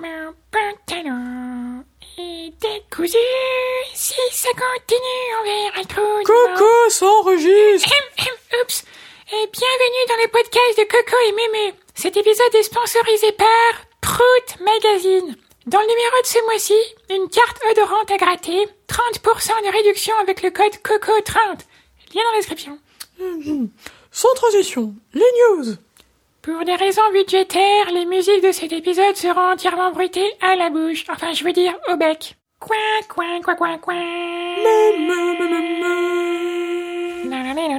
mon pantalon est décousu. Si ça continue, on verra mon- Coco s'enregistre Oups. Et bienvenue dans le podcast de Coco et Mémé. Cet épisode est sponsorisé par Prout Magazine. Dans le numéro de ce mois-ci, une carte odorante à gratter, 30% de réduction avec le code COCO30. Lien dans la description. Sans transition, les news Pour des raisons budgétaires, les musiques de cet épisode seront entièrement bruitées à la bouche. Enfin, je veux dire au bec. Coin, coin, coin, coin, coin.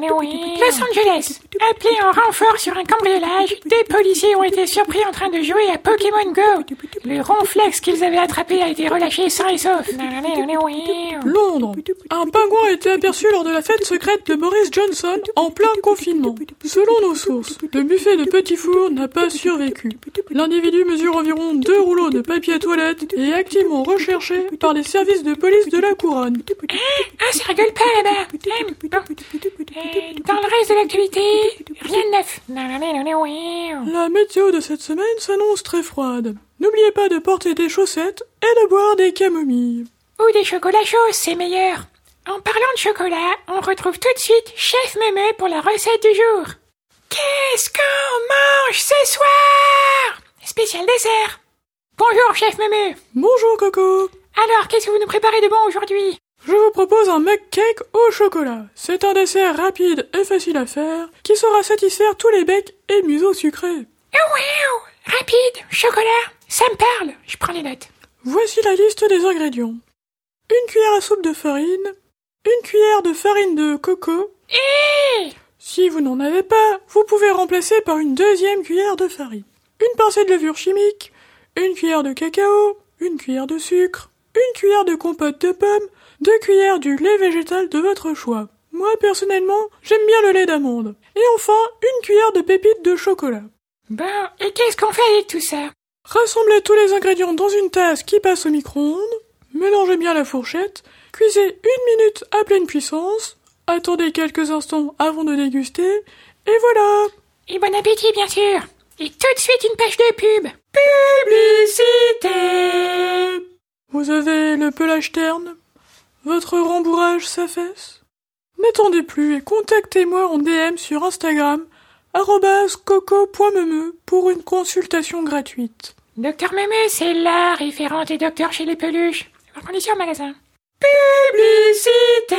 Los Angeles. Appelé en renfort sur un cambriolage, des policiers ont été surpris en train de jouer à Pokémon Go. Le ronflex qu'ils avaient attrapé a été relâché sain et sauf. Londres. Un pingouin a été aperçu lors de la fête secrète de Boris Johnson en plein confinement. Selon nos sources, le buffet de Petit Four n'a pas survécu. L'individu mesure environ deux rouleaux de papier à toilette et est activement recherché par les services de police de la couronne. Ah, ça rigole pas là-bas. Dans le reste de l'actualité, rien de neuf. La météo de cette semaine s'annonce très froide. N'oubliez pas de porter des chaussettes et de boire des camomilles. Ou des chocolats chauds, c'est meilleur. En parlant de chocolat, on retrouve tout de suite Chef Mémé pour la recette du jour. Qu'est-ce qu'on mange ce soir? Spécial dessert. Bonjour Chef Mémé. Bonjour Coco Alors, qu'est-ce que vous nous préparez de bon aujourd'hui? Je vous propose un mug cake au chocolat. C'est un dessert rapide et facile à faire qui saura satisfaire tous les becs et museaux sucrés. Oh wow Rapide, chocolat, ça me parle. Je prends les notes. Voici la liste des ingrédients. Une cuillère à soupe de farine, une cuillère de farine de coco. Eh Si vous n'en avez pas, vous pouvez remplacer par une deuxième cuillère de farine. Une pincée de levure chimique, une cuillère de cacao, une cuillère de sucre, une cuillère de compote de pommes, deux cuillères du lait végétal de votre choix. Moi, personnellement, j'aime bien le lait d'amande. Et enfin, une cuillère de pépites de chocolat. Bon, et qu'est-ce qu'on fait avec tout ça? Rassemblez tous les ingrédients dans une tasse qui passe au micro-ondes. Mélangez bien la fourchette. Cuisez une minute à pleine puissance. Attendez quelques instants avant de déguster. Et voilà Et bon appétit, bien sûr. Et tout de suite une page de pub. Publicité Vous avez le pelage terne? Votre rembourrage s'affaisse N'attendez plus et contactez-moi en DM sur Instagram coco.meme pour une consultation gratuite. Docteur Mémé, c'est la référente des docteurs chez les peluches. Condition au magasin. Publicité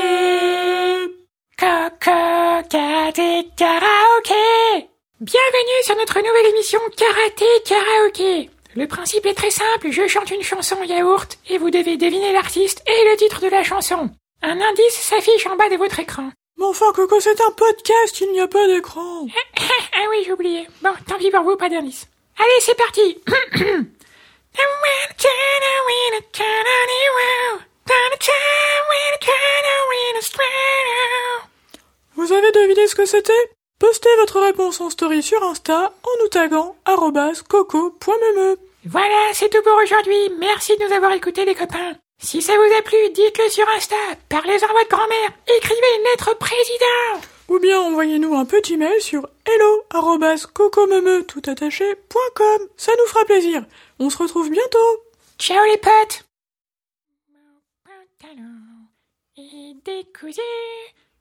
Coco, karaté, karaoké Bienvenue sur notre nouvelle émission Karaté Karaoké. Le principe est très simple, je chante une chanson yaourt et vous devez deviner l'artiste et le titre de la chanson. Un indice s'affiche en bas de votre écran. Mais enfin, Coco, c'est un podcast, il n'y a pas d'écran. ah oui, j'ai oublié. Bon, tant pis pour vous, pas d'indice. Allez, c'est parti Vous avez deviné ce que c'était? Postez votre réponse en story sur Insta en nous taguant coco.meme. Voilà, c'est tout pour aujourd'hui. Merci de nous avoir écoutés, les copains. Si ça vous a plu, dites-le sur Insta. Parlez-en à votre grand-mère. Écrivez une lettre au président. Ou bien envoyez-nous un petit mail sur hello tout attaché.com. Ça nous fera plaisir. On se retrouve bientôt. Ciao les potes. Mon pantalon est décousu.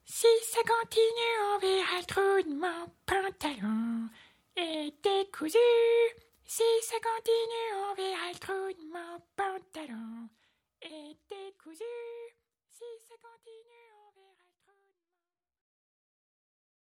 Si ça continue, on verra le trou de mon pantalon est décousu. Si ça continue, on verra le trou de mon pantalon est décousu. Si ça continue, on.